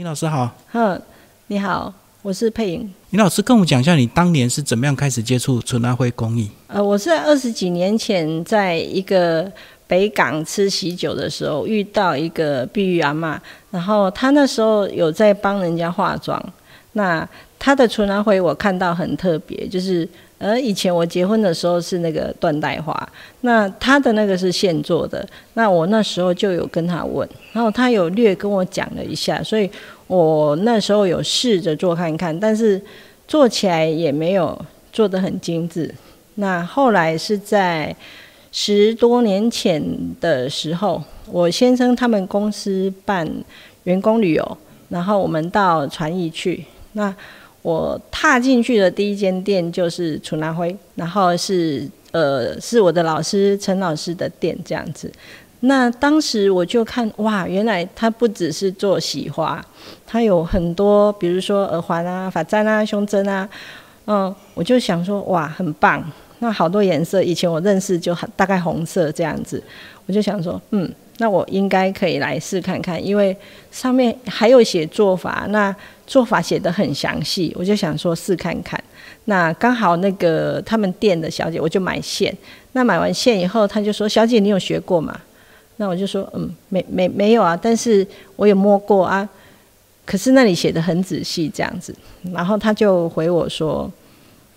林老师好，嗯，你好，我是佩莹。林老师跟我讲一下，你当年是怎么样开始接触纯阿灰工艺？呃，我是在二十几年前，在一个北港吃喜酒的时候，遇到一个碧玉阿妈，然后她那时候有在帮人家化妆。那他的纯阿辉我看到很特别，就是呃，以前我结婚的时候是那个缎带花，那他的那个是现做的。那我那时候就有跟他问，然后他有略跟我讲了一下，所以我那时候有试着做看看，但是做起来也没有做得很精致。那后来是在十多年前的时候，我先生他们公司办员工旅游，然后我们到传艺去。那我踏进去的第一间店就是楚南辉，然后是呃是我的老师陈老师的店这样子。那当时我就看哇，原来他不只是做喜花，他有很多，比如说耳环啊、发簪啊、胸针啊，嗯，我就想说哇，很棒。那好多颜色，以前我认识就很大概红色这样子，我就想说，嗯，那我应该可以来试看看，因为上面还有写做法，那做法写的很详细，我就想说试看看。那刚好那个他们店的小姐，我就买线。那买完线以后，他就说：“小姐，你有学过吗？”那我就说：“嗯，没没没有啊，但是我有摸过啊。可是那里写的很仔细，这样子。”然后他就回我说。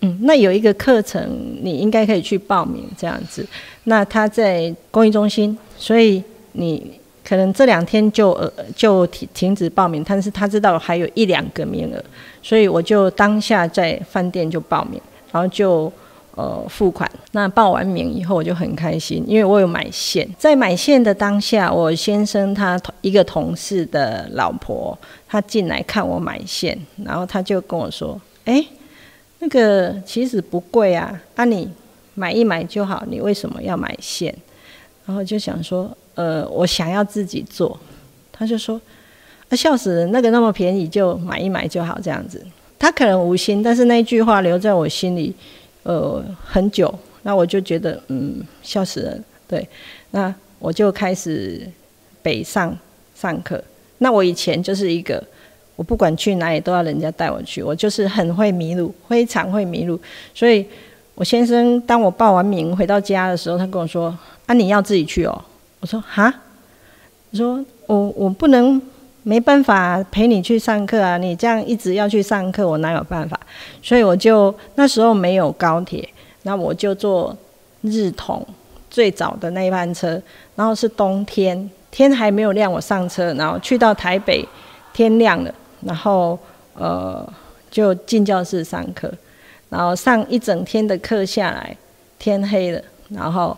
嗯，那有一个课程，你应该可以去报名这样子。那他在公益中心，所以你可能这两天就呃就停停止报名。但是他知道还有一两个名额，所以我就当下在饭店就报名，然后就呃付款。那报完名以后，我就很开心，因为我有买线。在买线的当下，我先生他一个同事的老婆，他进来看我买线，然后他就跟我说：“哎。”那个其实不贵啊，那你买一买就好，你为什么要买线？然后就想说，呃，我想要自己做。他就说，啊，笑死人，那个那么便宜，就买一买就好这样子。他可能无心，但是那句话留在我心里，呃，很久。那我就觉得，嗯，笑死人。对，那我就开始北上上课。那我以前就是一个。我不管去哪里都要人家带我去，我就是很会迷路，非常会迷路。所以，我先生当我报完名回到家的时候，他跟我说：“啊，你要自己去哦。”我说：“哈？”我说：“我我不能，没办法陪你去上课啊！你这样一直要去上课，我哪有办法？”所以我就那时候没有高铁，那我就坐日统最早的那一班车，然后是冬天，天还没有亮，我上车，然后去到台北，天亮了。然后，呃，就进教室上课，然后上一整天的课下来，天黑了，然后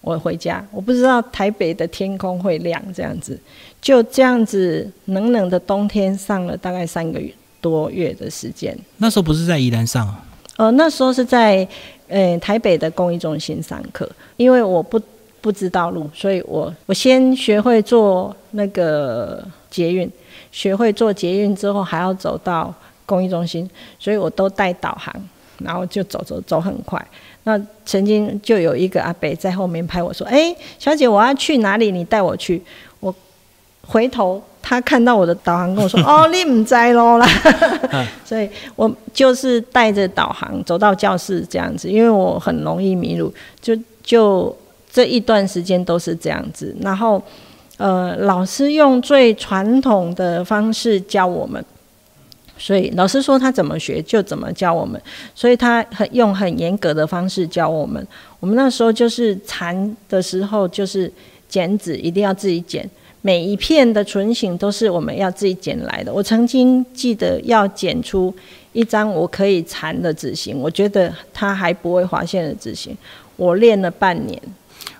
我回家。我不知道台北的天空会亮这样子，就这样子冷冷的冬天上了大概三个月多月的时间。那时候不是在宜兰上？呃，那时候是在呃台北的公益中心上课，因为我不不知道路，所以我我先学会做那个捷运。学会做捷运之后，还要走到公益中心，所以我都带导航，然后就走走走很快。那曾经就有一个阿伯在后面拍我说：“哎，小姐，我要去哪里？你带我去。”我回头，他看到我的导航跟我说：“ 哦，你唔在咯啦。”所以我就是带着导航走到教室这样子，因为我很容易迷路，就就这一段时间都是这样子，然后。呃，老师用最传统的方式教我们，所以老师说他怎么学就怎么教我们，所以他很用很严格的方式教我们。我们那时候就是缠的时候，就是剪纸一定要自己剪，每一片的唇形都是我们要自己剪来的。我曾经记得要剪出一张我可以缠的纸型，我觉得它还不会划线的纸型，我练了半年，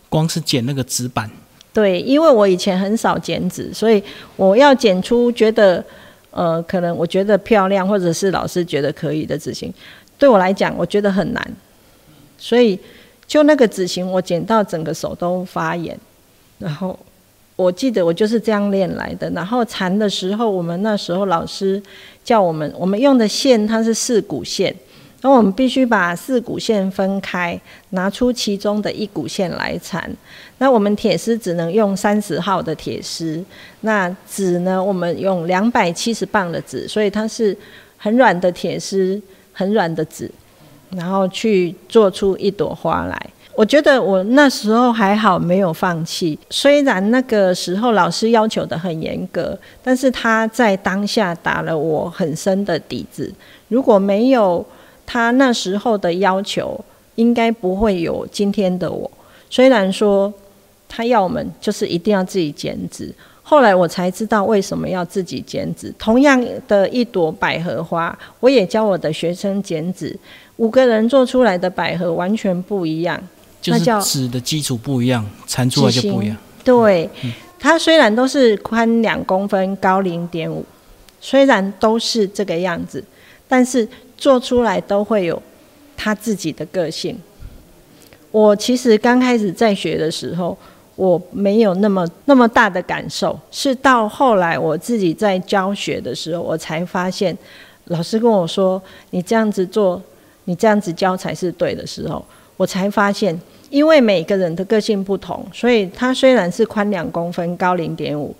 光是剪那个纸板。对，因为我以前很少剪纸，所以我要剪出觉得，呃，可能我觉得漂亮，或者是老师觉得可以的纸型，对我来讲，我觉得很难。所以就那个纸型，我剪到整个手都发炎。然后我记得我就是这样练来的。然后缠的时候，我们那时候老师叫我们，我们用的线它是四股线，那我们必须把四股线分开，拿出其中的一股线来缠。那我们铁丝只能用三十号的铁丝，那纸呢，我们用两百七十磅的纸，所以它是很软的铁丝，很软的纸，然后去做出一朵花来。我觉得我那时候还好，没有放弃。虽然那个时候老师要求的很严格，但是他在当下打了我很深的底子。如果没有他那时候的要求，应该不会有今天的我。虽然说他要我们就是一定要自己剪纸，后来我才知道为什么要自己剪纸。同样的一朵百合花，我也教我的学生剪纸，五个人做出来的百合完全不一样。就是纸的基础不一样，缠出来就不一样。对，它虽然都是宽两公分，高零点五，虽然都是这个样子，但是做出来都会有他自己的个性。我其实刚开始在学的时候，我没有那么那么大的感受，是到后来我自己在教学的时候，我才发现，老师跟我说：“你这样子做，你这样子教才是对的时候。”我才发现，因为每个人的个性不同，所以它虽然是宽两公分、高零点五，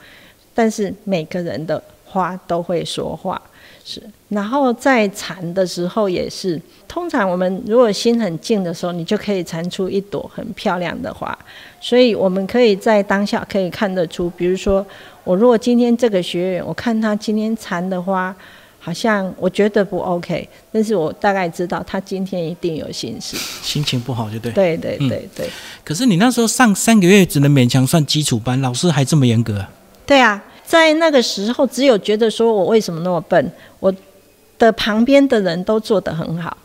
但是每个人的花都会说话。是，然后在缠的时候也是，通常我们如果心很静的时候，你就可以缠出一朵很漂亮的花。所以我们可以在当下可以看得出，比如说我如果今天这个学员，我看他今天缠的花。好像我觉得不 OK，但是我大概知道他今天一定有心事，心情不好就对。对对对对。可是你那时候上三个月只能勉强算基础班，老师还这么严格。对啊，在那个时候只有觉得说我为什么那么笨，我的旁边的人都做得很好。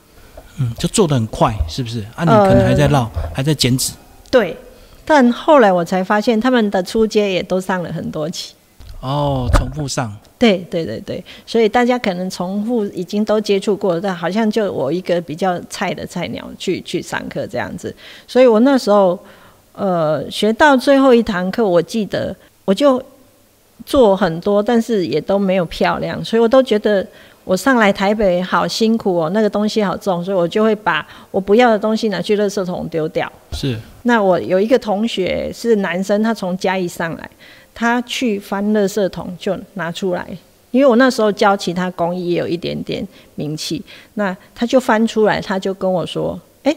嗯，就做得很快，是不是？啊，你可能还在绕，还在剪纸。对，但后来我才发现他们的出街也都上了很多期。哦，重复上，对对对对，所以大家可能重复已经都接触过，但好像就我一个比较菜的菜鸟去去上课这样子，所以我那时候呃学到最后一堂课，我记得我就做很多，但是也都没有漂亮，所以我都觉得我上来台北好辛苦哦，那个东西好重，所以我就会把我不要的东西拿去垃圾桶丢掉。是，那我有一个同学是男生，他从嘉义上来。他去翻垃圾桶就拿出来，因为我那时候教其他工艺也有一点点名气，那他就翻出来，他就跟我说：“哎，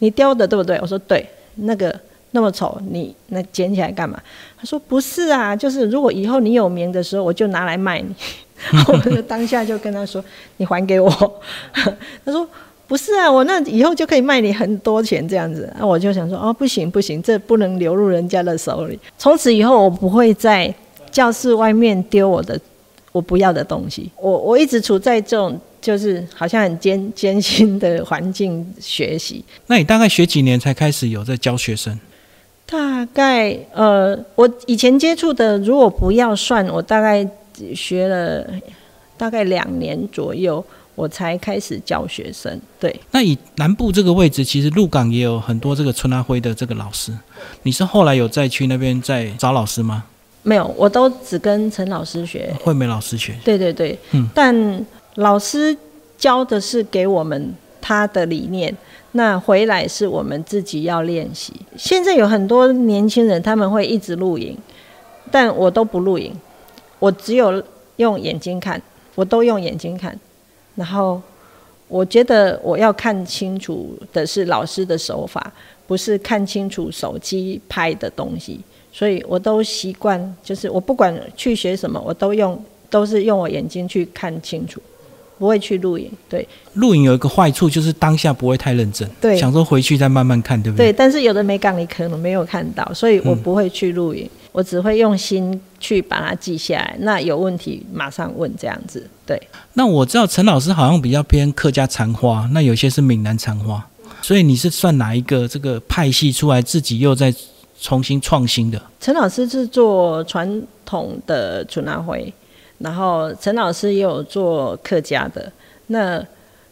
你雕的对不对？”我说：“对。”那个那么丑，你那捡起来干嘛？他说：“不是啊，就是如果以后你有名的时候，我就拿来卖你。”我就当下就跟他说：“你还给我。” 他说。不是啊，我那以后就可以卖你很多钱这样子。那我就想说，哦，不行不行，这不能流入人家的手里。从此以后，我不会在教室外面丢我的我不要的东西。我我一直处在这种就是好像很艰艰辛的环境学习。那你大概学几年才开始有在教学生？大概呃，我以前接触的，如果不要算，我大概学了大概两年左右。我才开始教学生，对。那以南部这个位置，其实鹿港也有很多这个春阿辉的这个老师。你是后来有再去那边再找老师吗？没有，我都只跟陈老师学，惠美老师学。对对对，嗯。但老师教的是给我们他的理念，那回来是我们自己要练习。现在有很多年轻人他们会一直录影，但我都不录影，我只有用眼睛看，我都用眼睛看。然后，我觉得我要看清楚的是老师的手法，不是看清楚手机拍的东西。所以我都习惯，就是我不管去学什么，我都用都是用我眼睛去看清楚，不会去录影。对，录影有一个坏处就是当下不会太认真，对，想说回去再慢慢看，对不对？对，但是有的美感你可能没有看到，所以我不会去录影。我只会用心去把它记下来，那有问题马上问这样子。对，那我知道陈老师好像比较偏客家残花，那有些是闽南残花，所以你是算哪一个这个派系出来，自己又在重新创新的？陈老师是做传统的春拿灰，然后陈老师也有做客家的。那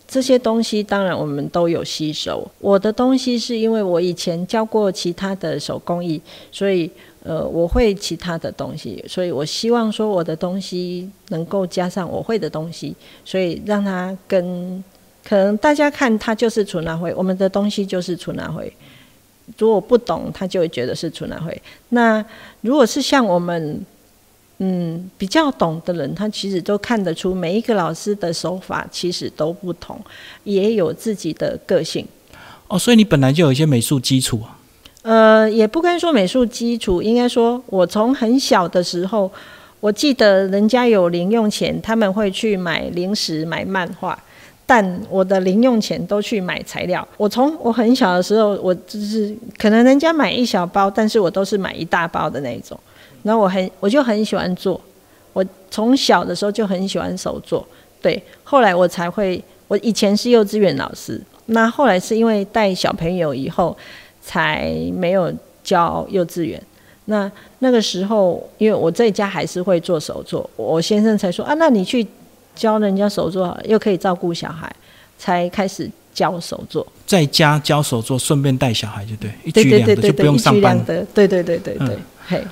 这些东西当然我们都有吸收。我的东西是因为我以前教过其他的手工艺，所以呃我会其他的东西，所以我希望说我的东西能够加上我会的东西，所以让它跟可能大家看它就是纯拿灰，我们的东西就是纯拿灰。如果不懂，他就会觉得是纯拿灰。那如果是像我们，嗯，比较懂的人，他其实都看得出每一个老师的手法其实都不同，也有自己的个性。哦，所以你本来就有一些美术基础啊。呃，也不该说美术基础，应该说我从很小的时候，我记得人家有零用钱，他们会去买零食、买漫画，但我的零用钱都去买材料。我从我很小的时候，我就是可能人家买一小包，但是我都是买一大包的那种。然后我很我就很喜欢做，我从小的时候就很喜欢手做。对，后来我才会，我以前是幼稚园老师，那后来是因为带小朋友以后。才没有教幼稚园。那那个时候，因为我在家还是会做手作，我先生才说啊，那你去教人家手作，又可以照顾小孩，才开始教手作。在家教手作，顺便带小孩，就对，一举两得，就不用上班。对对对对对，嘿，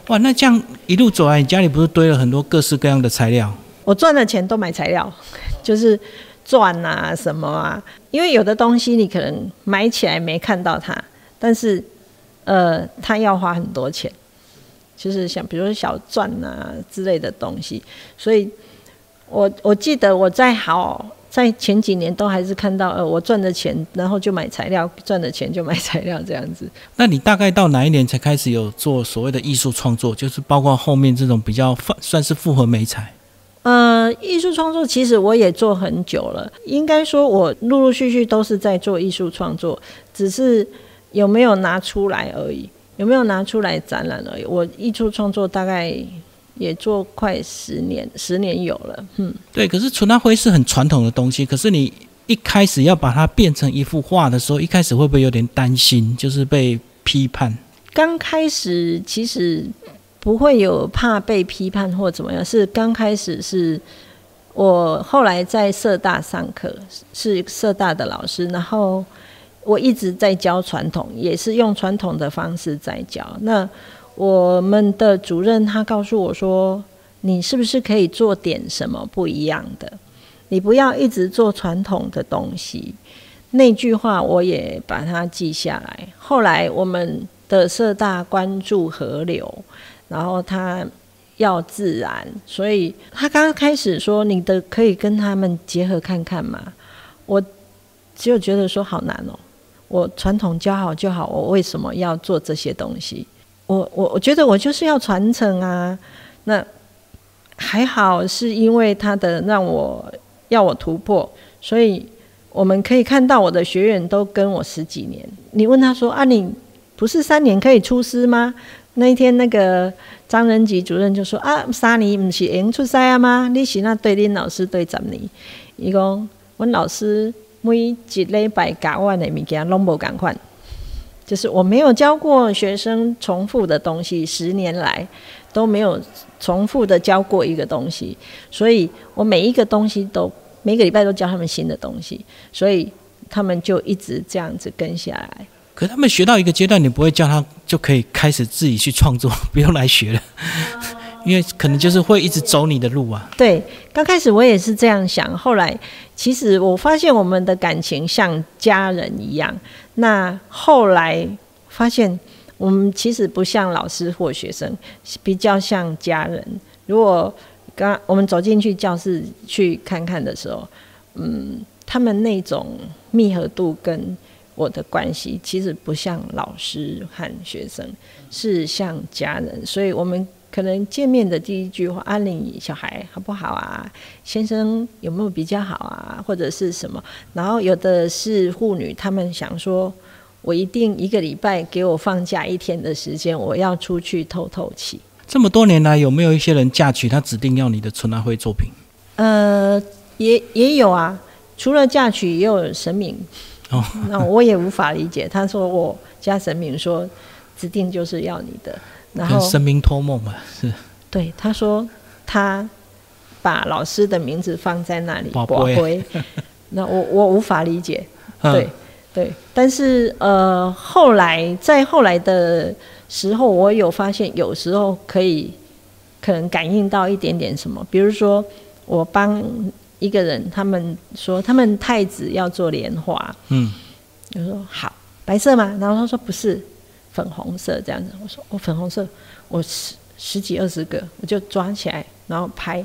哇，那这样一路走来，你家里不是堆了很多各式各样的材料？我赚的钱都买材料，就是钻啊什么啊，因为有的东西你可能买起来没看到它。但是，呃，它要花很多钱，就是像比如说小钻啊之类的东西，所以，我我记得我在好在前几年都还是看到，呃，我赚的钱，然后就买材料，赚的钱就买材料这样子。那你大概到哪一年才开始有做所谓的艺术创作？就是包括后面这种比较算是复合美材。呃，艺术创作其实我也做很久了，应该说我陆陆续续都是在做艺术创作，只是。有没有拿出来而已？有没有拿出来展览而已？我艺术创作大概也做快十年，十年有了。嗯，对。可是纯蜡灰是很传统的东西，可是你一开始要把它变成一幅画的时候，一开始会不会有点担心？就是被批判？刚开始其实不会有怕被批判或怎么样，是刚开始是我后来在社大上课，是社大的老师，然后。我一直在教传统，也是用传统的方式在教。那我们的主任他告诉我说：“你是不是可以做点什么不一样的？你不要一直做传统的东西。”那句话我也把它记下来。后来我们的社大关注河流，然后他要自然，所以他刚刚开始说：“你的可以跟他们结合看看嘛。”我只有觉得说好难哦。我传统教好就好，我为什么要做这些东西？我我我觉得我就是要传承啊。那还好是因为他的让我要我突破，所以我们可以看到我的学员都跟我十几年。你问他说啊，你不是三年可以出师吗？那一天那个张仁吉主任就说啊，三年不是已出师啊吗？你是那对林老师对十年，伊讲阮老师。每一礼拜教完的物件拢无共款，就是我没有教过学生重复的东西，十年来都没有重复的教过一个东西，所以我每一个东西都每个礼拜都教他们新的东西，所以他们就一直这样子跟下来。可他们学到一个阶段，你不会叫他就可以开始自己去创作，不用来学了。因为可能就是会一直走你的路啊。对，刚开始我也是这样想，后来其实我发现我们的感情像家人一样。那后来发现我们其实不像老师或学生，比较像家人。如果刚我们走进去教室去看看的时候，嗯，他们那种密合度跟我的关系，其实不像老师和学生，是像家人。所以我们。可能见面的第一句话，阿玲小孩好不好啊？先生有没有比较好啊？或者是什么？然后有的是妇女，她们想说，我一定一个礼拜给我放假一天的时间，我要出去透透气。这么多年来，有没有一些人嫁娶，他指定要你的春兰会作品？呃，也也有啊，除了嫁娶，也有神明。哦，那我也无法理解。他说我家神明说，指定就是要你的。然后神明托梦嘛，是。对，他说他把老师的名字放在那里，宝贝。那我我无法理解，对对。但是呃，后来在后来的时候，我有发现，有时候可以可能感应到一点点什么，比如说我帮一个人，他们说他们太子要做莲花，嗯，我说好，白色吗？然后他说不是，粉红色这样子。我说我粉红色，我十十几二十个，我就抓起来，然后拍，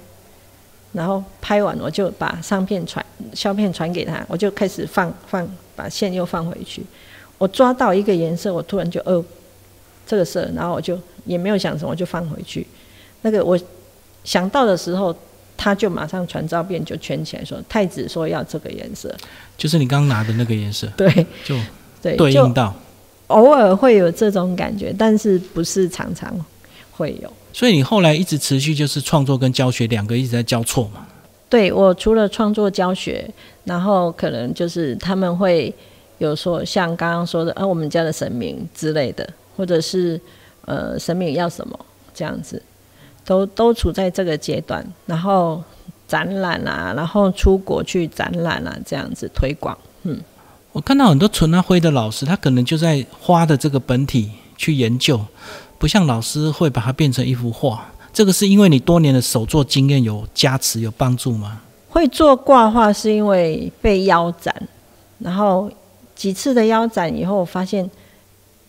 然后拍完我就把相片传相片传给他，我就开始放放，把线又放回去。我抓到一个颜色，我突然就哦，这个色，然后我就也没有想什么，我就放回去。那个我想到的时候。他就马上传照片，就圈起来说：“太子说要这个颜色，就是你刚拿的那个颜色。”对，就对对应到。偶尔会有这种感觉，但是不是常常会有。所以你后来一直持续就是创作跟教学两个一直在交错嘛？对，我除了创作教学，然后可能就是他们会有说像刚刚说的，呃，我们家的神明之类的，或者是呃，神明要什么这样子。都都处在这个阶段，然后展览啊，然后出国去展览啊，这样子推广。嗯，我看到很多纯阿辉的老师，他可能就在花的这个本体去研究，不像老师会把它变成一幅画。这个是因为你多年的手作经验有加持有帮助吗？会做挂画是因为被腰斩，然后几次的腰斩以后，我发现，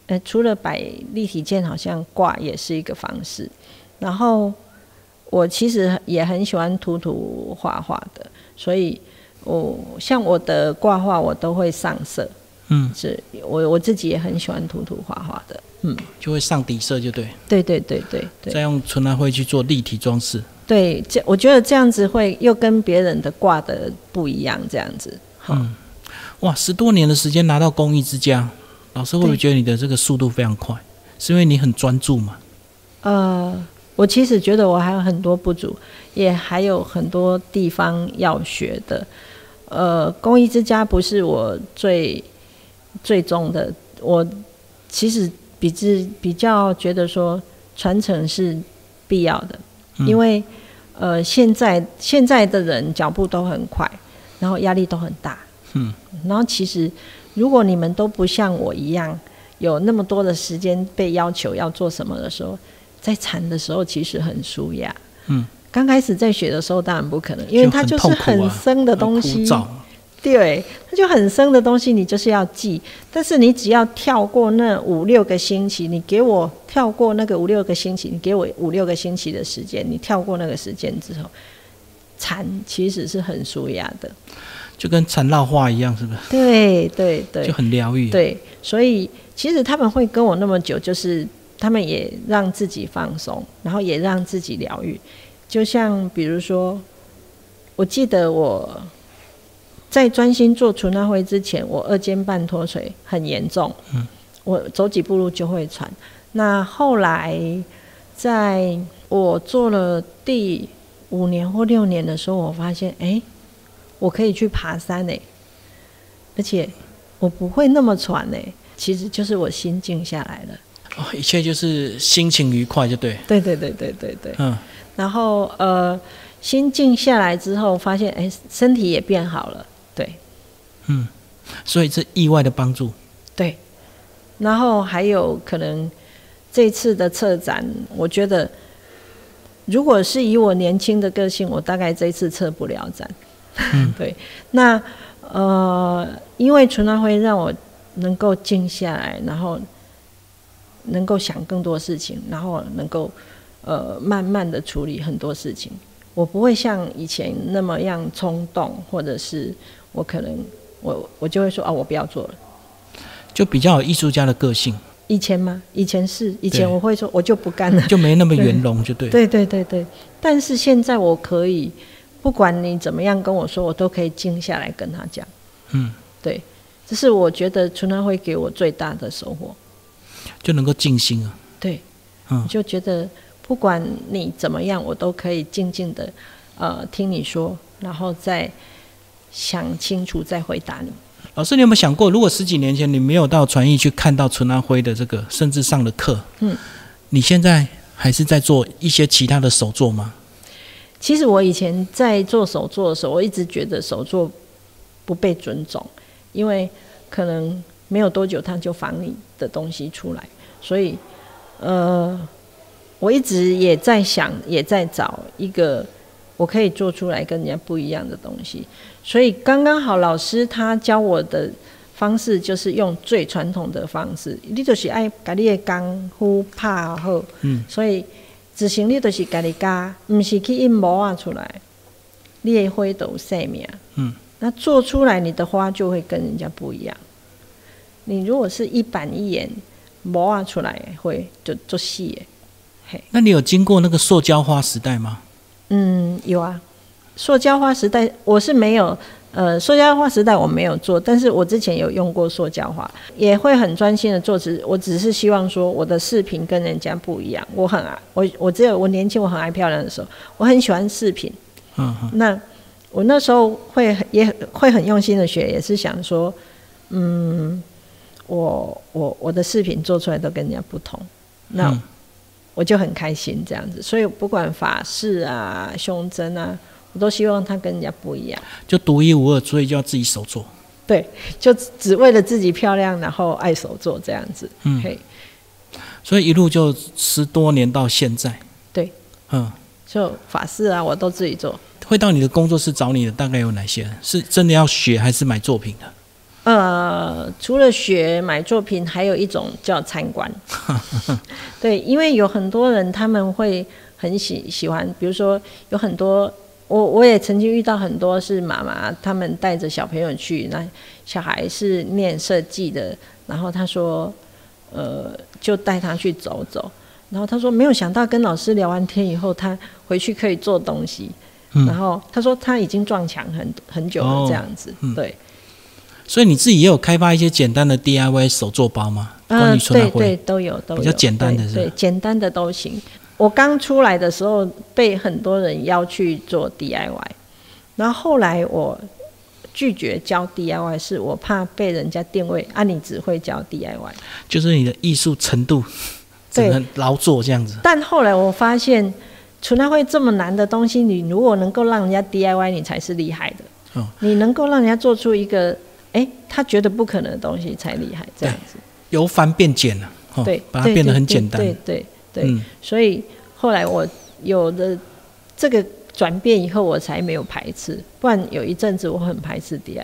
呃，除了摆立体件，好像挂也是一个方式。然后我其实也很喜欢涂涂画画的，所以我像我的挂画我都会上色，嗯，是我我自己也很喜欢涂涂画画的，嗯，就会上底色就对，对对对对对，再用纯蓝灰去做立体装饰，对，这我觉得这样子会又跟别人的挂的不一样，这样子，嗯，哇，十多年的时间拿到工艺之家，老师会不会觉得你的这个速度非常快？是因为你很专注嘛？呃。我其实觉得我还有很多不足，也还有很多地方要学的。呃，公益之家不是我最最终的，我其实比之比较觉得说传承是必要的，因为呃现在现在的人脚步都很快，然后压力都很大，嗯，然后其实如果你们都不像我一样有那么多的时间被要求要做什么的时候。在缠的时候其实很舒压，嗯，刚开始在学的时候当然不可能，因为它就是很深的东西，对，它就很深的东西，你就是要记。但是你只要跳过那五六个星期，你给我跳过那个五六个星期，你给我五六个星期的时间，你跳过那个时间之后，禅其实是很舒压的，就跟缠绕画一样，是不是？对对对，就很疗愈。对，所以其实他们会跟我那么久，就是。他们也让自己放松，然后也让自己疗愈。就像比如说，我记得我在专心做除那会之前，我二尖瓣脱垂很严重，嗯，我走几步路就会喘。那后来在我做了第五年或六年的时候，我发现，哎，我可以去爬山诶，而且我不会那么喘诶，其实就是我心静下来了。哦，一切就是心情愉快就对。对对对对对对。嗯。然后呃，心静下来之后，发现哎，身体也变好了。对。嗯。所以这意外的帮助。对。然后还有可能这次的策展，我觉得，如果是以我年轻的个性，我大概这次策不了展。嗯。对。那呃，因为纯安会让我能够静下来，然后。能够想更多事情，然后能够呃慢慢的处理很多事情。我不会像以前那么样冲动，或者是我可能我我就会说啊，我不要做了。就比较有艺术家的个性。以前吗？以前是以前我会说我就不干了，就没那么圆融，就对。对对对对。但是现在我可以，不管你怎么样跟我说，我都可以静下来跟他讲。嗯，对，这是我觉得春兰会给我最大的收获。就能够静心啊，对，嗯，就觉得不管你怎么样，我都可以静静的，呃，听你说，然后再想清楚再回答你。老师，你有没有想过，如果十几年前你没有到传艺去看到陈安辉的这个甚至上的课，嗯，你现在还是在做一些其他的手作吗？其实我以前在做手作的时候，我一直觉得手作不被尊重，因为可能。没有多久，他就仿你的东西出来，所以，呃，我一直也在想，也在找一个我可以做出来跟人家不一样的东西。所以刚刚好，老师他教我的方式就是用最传统的方式，你就是爱把你的功夫拍好，嗯，所以执行力就是家己加，唔是去印模啊出来，你的花都生命，嗯，那做出来你的花就会跟人家不一样。你如果是一板一眼模啊出来，会就做细，嘿。那你有经过那个塑胶花时代吗？嗯，有啊。塑胶花时代我是没有，呃，塑胶花时代我没有做，但是我之前有用过塑胶花，也会很专心的做。只我只是希望说我的视频跟人家不一样。我很爱我我只有我年轻我很爱漂亮的时候，我很喜欢饰品。嗯那我那时候会也会很用心的学，也是想说，嗯，我我我的视频做出来都跟人家不同，那我就很开心这样子。所以不管法式啊、胸针啊。我都希望它跟人家不一样，就独一无二，所以就要自己手做。对，就只为了自己漂亮，然后爱手做这样子。嗯，嘿所以一路就十多年到现在。对，嗯，就法式啊，我都自己做。会到你的工作室找你的大概有哪些？是真的要学还是买作品的？呃，除了学买作品，还有一种叫参观。对，因为有很多人他们会很喜喜欢，比如说有很多。我我也曾经遇到很多是妈妈，他们带着小朋友去，那小孩是念设计的，然后他说，呃，就带他去走走，然后他说没有想到跟老师聊完天以后，他回去可以做东西，然后他说他已经撞墙很很久了这样子，对。所以你自己也有开发一些简单的 DIY 手作包吗？嗯，对对都有都有，比较简单的，对简单的都行。我刚出来的时候被很多人邀去做 DIY，然后后来我拒绝教 DIY，是我怕被人家定位啊，你只会教 DIY，就是你的艺术程度只能劳作这样子。但后来我发现，纯爱会这么难的东西，你如果能够让人家 DIY，你才是厉害的。哦，你能够让人家做出一个哎他觉得不可能的东西才厉害，这样子由繁变简了，对，把它变得很简单，对对。对，所以后来我有了这个转变以后，我才没有排斥，不然有一阵子我很排斥 DIY。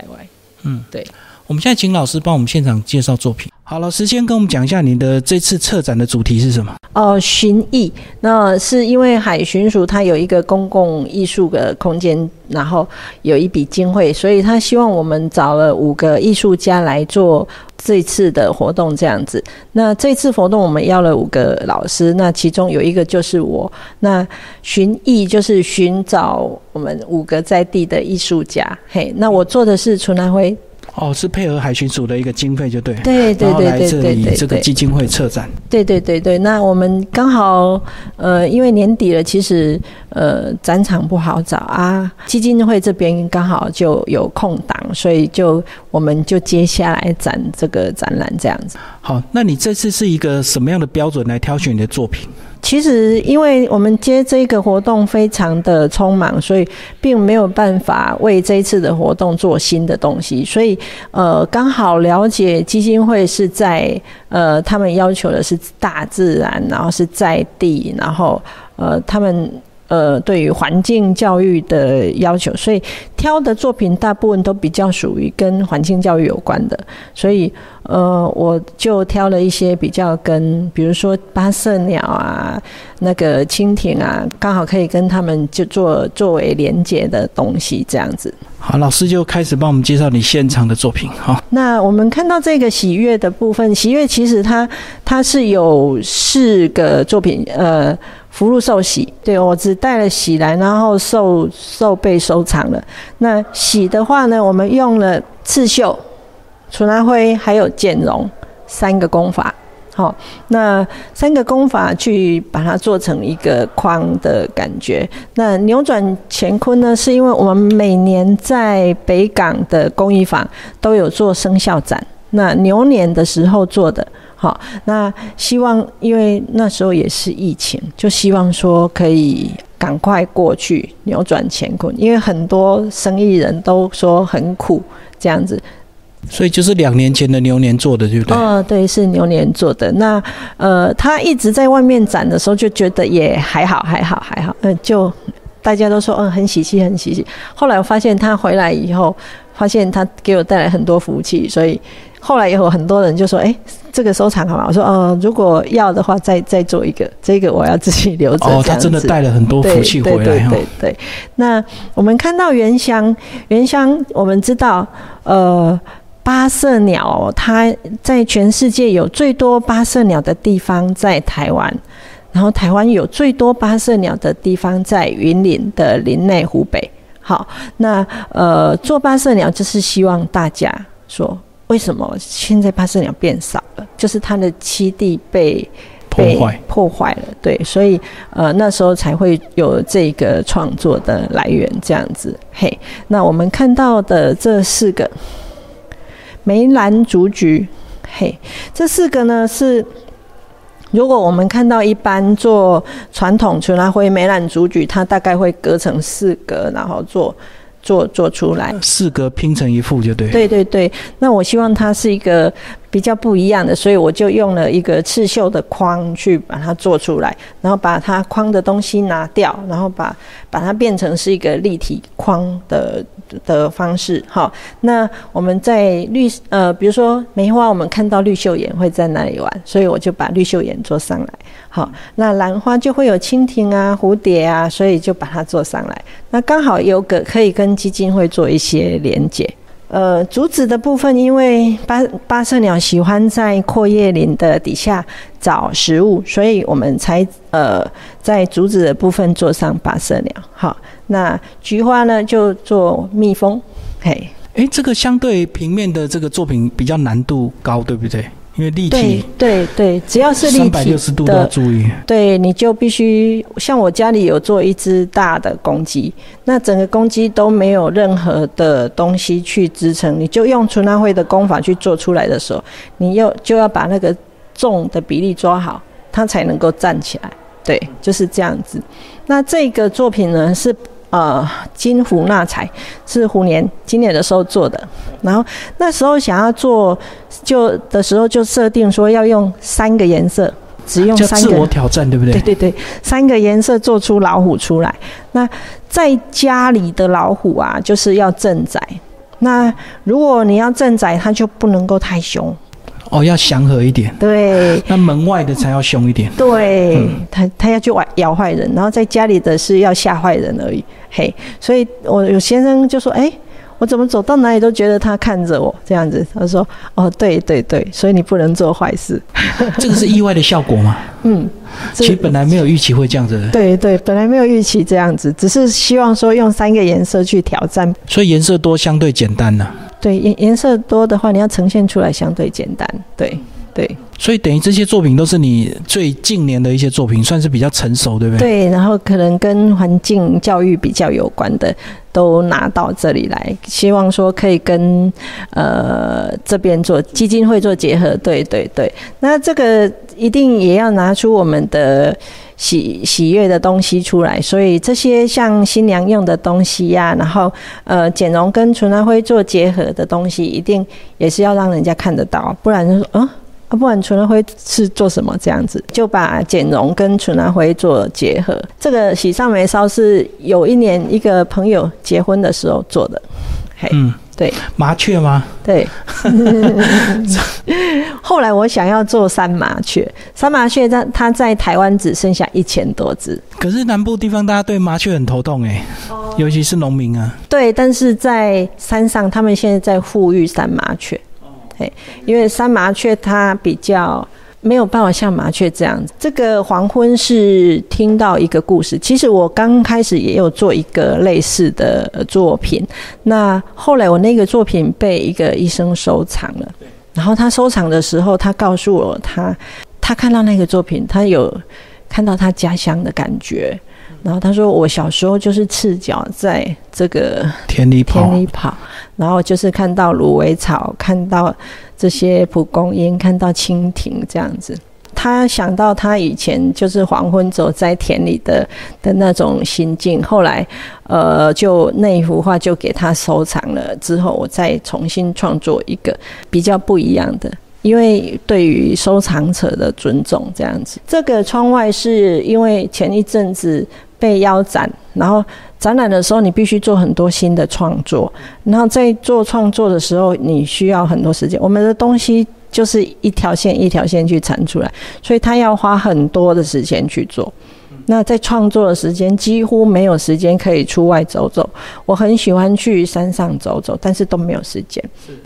嗯，对。我们现在请老师帮我们现场介绍作品。好，老师先跟我们讲一下你的这次策展的主题是什么？哦，寻艺。那是因为海巡署它有一个公共艺术的空间，然后有一笔经费，所以他希望我们找了五个艺术家来做。这次的活动这样子，那这次活动我们邀了五个老师，那其中有一个就是我。那寻艺就是寻找我们五个在地的艺术家，嘿，那我做的是纯南辉。哦，是配合海巡署的一个经费就对，对对对对对对，这个基金会策展。对对对对，那我们刚好呃，因为年底了，其实呃展场不好找啊，基金会这边刚好就有空档，所以就我们就接下来展这个展览这样子。好，那你这次是一个什么样的标准来挑选你的作品？其实，因为我们接这个活动非常的匆忙，所以并没有办法为这一次的活动做新的东西。所以，呃，刚好了解基金会是在呃，他们要求的是大自然，然后是在地，然后呃，他们。呃，对于环境教育的要求，所以挑的作品大部分都比较属于跟环境教育有关的，所以呃，我就挑了一些比较跟，比如说八色鸟啊，那个蜻蜓啊，刚好可以跟他们就做作为连接的东西，这样子。好，老师就开始帮我们介绍你现场的作品。哈，那我们看到这个喜悦的部分，喜悦其实它它是有四个作品，呃。福禄寿喜，对我只带了喜来，然后寿寿被收藏了。那喜的话呢，我们用了刺绣、楚南灰还有剪绒三个功法。好，那三个功法去把它做成一个框的感觉。那扭转乾坤呢，是因为我们每年在北港的工艺坊都有做生肖展，那牛年的时候做的。好，那希望因为那时候也是疫情，就希望说可以赶快过去扭转乾坤，因为很多生意人都说很苦这样子，所以就是两年前的牛年做的，对不对？哦，对，是牛年做的。那呃，他一直在外面展的时候就觉得也还好，还好，还好，嗯，就大家都说嗯很喜气很喜气。后来我发现他回来以后，发现他给我带来很多福气，所以后来有很多人就说：“哎，这个收藏好吗？”我说：“哦，如果要的话，再再做一个，这个我要自己留着。”哦，他真的带了很多福气回来。对对对对。那我们看到原香，原香我们知道，呃。八色鸟，它在全世界有最多八色鸟的地方在台湾，然后台湾有最多八色鸟的地方在云林的林内湖北。好，那呃，做八色鸟就是希望大家说，为什么现在八色鸟变少了？就是它的栖地被破坏破坏了。对，所以呃那时候才会有这个创作的来源这样子。嘿，那我们看到的这四个。梅兰竹菊，嘿，这四个呢是，如果我们看到一般做传统纯拉灰梅兰竹菊，它大概会隔成四格，然后做做做出来，四格拼成一副就对。对对对，那我希望它是一个。比较不一样的，所以我就用了一个刺绣的框去把它做出来，然后把它框的东西拿掉，然后把把它变成是一个立体框的的方式。好，那我们在绿呃，比如说梅花，我们看到绿绣眼会在那里玩，所以我就把绿绣眼做上来。好，那兰花就会有蜻蜓啊、蝴蝶啊，所以就把它做上来。那刚好有个可以跟基金会做一些连接。呃，竹子的部分，因为八八色鸟喜欢在阔叶林的底下找食物，所以我们才呃在竹子的部分做上八色鸟。好，那菊花呢就做蜜蜂。嘿，诶，这个相对平面的这个作品比较难度高，对不对？因为立体，对对对，只要是立体三百六十度都要注意。对，你就必须像我家里有做一只大的公鸡，那整个公鸡都没有任何的东西去支撑，你就用纯拉灰的功法去做出来的时候，你又就要把那个重的比例抓好，它才能够站起来。对，就是这样子。那这个作品呢是。呃，金虎纳财是虎年今年的时候做的，然后那时候想要做就的时候就设定说要用三个颜色，只用三个。自我挑战，对不对？对对对，三个颜色做出老虎出来。那在家里的老虎啊，就是要镇宅。那如果你要镇宅，它就不能够太凶。哦，要祥和一点。对，那门外的才要凶一点。对，他他要去咬咬坏人，然后在家里的是要吓坏人而已。嘿，所以我有先生就说：“哎，我怎么走到哪里都觉得他看着我这样子。”他说：“哦，对对对，所以你不能做坏事。”这个是意外的效果吗？嗯，其实本来没有预期会这样子。对对，本来没有预期这样子，只是希望说用三个颜色去挑战。所以颜色多相对简单呢。对颜颜色多的话，你要呈现出来相对简单。对对，所以等于这些作品都是你最近年的一些作品，算是比较成熟，对不对？对，然后可能跟环境教育比较有关的，都拿到这里来，希望说可以跟呃这边做基金会做结合。对对对，那这个一定也要拿出我们的。喜喜悦的东西出来，所以这些像新娘用的东西呀，然后呃剪绒跟纯蓝灰做结合的东西，一定也是要让人家看得到，不然就说嗯啊，不然纯蓝灰是做什么这样子？就把剪绒跟纯蓝灰做结合。这个喜上眉梢是有一年一个朋友结婚的时候做的，嗯。对麻雀吗？对，后来我想要做山麻雀，山麻雀在它在台湾只剩下一千多只。可是南部地方大家对麻雀很头痛哎，尤其是农民啊。对，但是在山上，他们现在在富裕山麻雀，哎，因为山麻雀它比较。没有办法像麻雀这样。这个黄昏是听到一个故事。其实我刚开始也有做一个类似的作品。那后来我那个作品被一个医生收藏了。然后他收藏的时候，他告诉我，他他看到那个作品，他有看到他家乡的感觉。然后他说，我小时候就是赤脚在这个田里田里跑，然后就是看到芦苇草，看到。这些蒲公英看到蜻蜓这样子，他想到他以前就是黄昏走在田里的的那种心境。后来，呃，就那一幅画就给他收藏了。之后我再重新创作一个比较不一样的，因为对于收藏者的尊重这样子。这个窗外是因为前一阵子被腰斩，然后展览的时候你必须做很多新的创作，然后在做创作的时候你需要很多时间。我们的东西就是一条线一条线去产出来，所以他要花很多的时间去做。那在创作的时间几乎没有时间可以出外走走。我很喜欢去山上走走，但是都没有时间。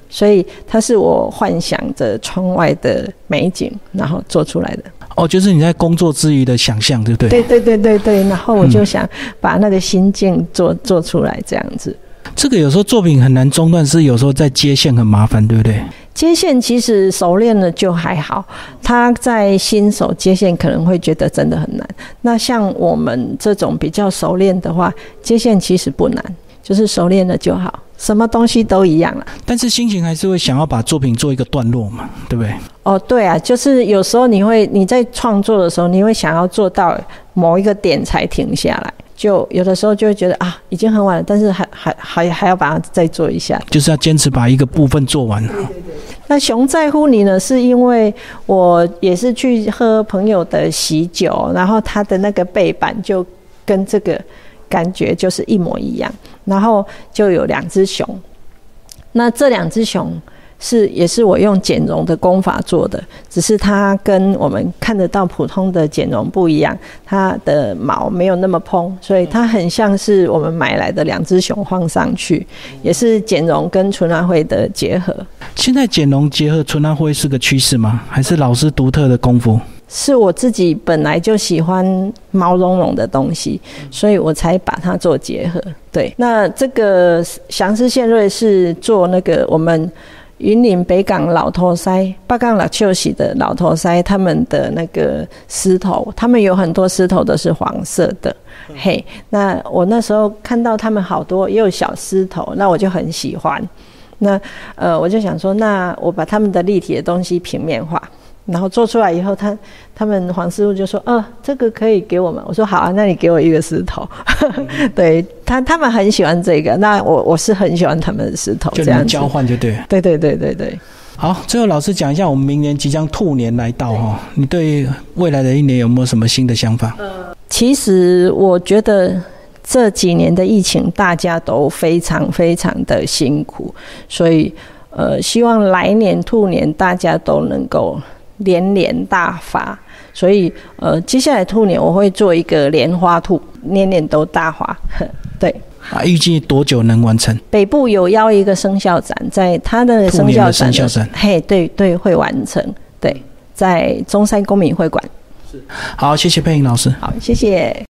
所以它是我幻想着窗外的美景，然后做出来的。哦，就是你在工作之余的想象，对不对？对对对对对。然后我就想把那个心境做做出来，这样子。这个有时候作品很难中断，是有时候在接线很麻烦，对不对？接线其实熟练了就还好，他在新手接线可能会觉得真的很难。那像我们这种比较熟练的话，接线其实不难，就是熟练了就好，什么东西都一样了。但是心情还是会想要把作品做一个段落嘛，对不对？哦，对啊，就是有时候你会你在创作的时候，你会想要做到某一个点才停下来。就有的时候就会觉得啊，已经很晚了，但是还还还还要把它再做一下，就是要坚持把一个部分做完。对对对。那熊在乎你呢，是因为我也是去喝朋友的喜酒，然后他的那个背板就跟这个感觉就是一模一样，然后就有两只熊，那这两只熊。是，也是我用剪绒的工法做的，只是它跟我们看得到普通的剪绒不一样，它的毛没有那么蓬，所以它很像是我们买来的两只熊放上去，也是剪绒跟纯蓝灰的结合。现在剪绒结合纯蓝灰是个趋势吗？还是老师独特的功夫？是我自己本来就喜欢毛茸茸的东西，所以我才把它做结合。对，那这个祥狮线瑞是做那个我们。云林北港老头塞、八杠老秀喜的老头塞，他们的那个狮头，他们有很多狮头都是黄色的。嘿，那我那时候看到他们好多也有小狮头，那我就很喜欢。那呃，我就想说，那我把他们的立体的东西平面化。然后做出来以后，他他们黄师傅就说：“哦，这个可以给我们。”我说：“好啊，那你给我一个石头。” 对他，他们很喜欢这个，那我我是很喜欢他们的石头，这样交换就对。对对对对对。好，最后老师讲一下，我们明年即将兔年来到哈，你对未来的一年有没有什么新的想法？呃，其实我觉得这几年的疫情，大家都非常非常的辛苦，所以呃，希望来年兔年大家都能够。连连大发，所以呃，接下来兔年我会做一个莲花兔，年年都大发。对，啊，预计多久能完成？北部有邀一个生肖展，在他的生肖展，嘿，对对，会完成。对，在中山公民会馆。是，好，谢谢佩莹老师。好，谢谢。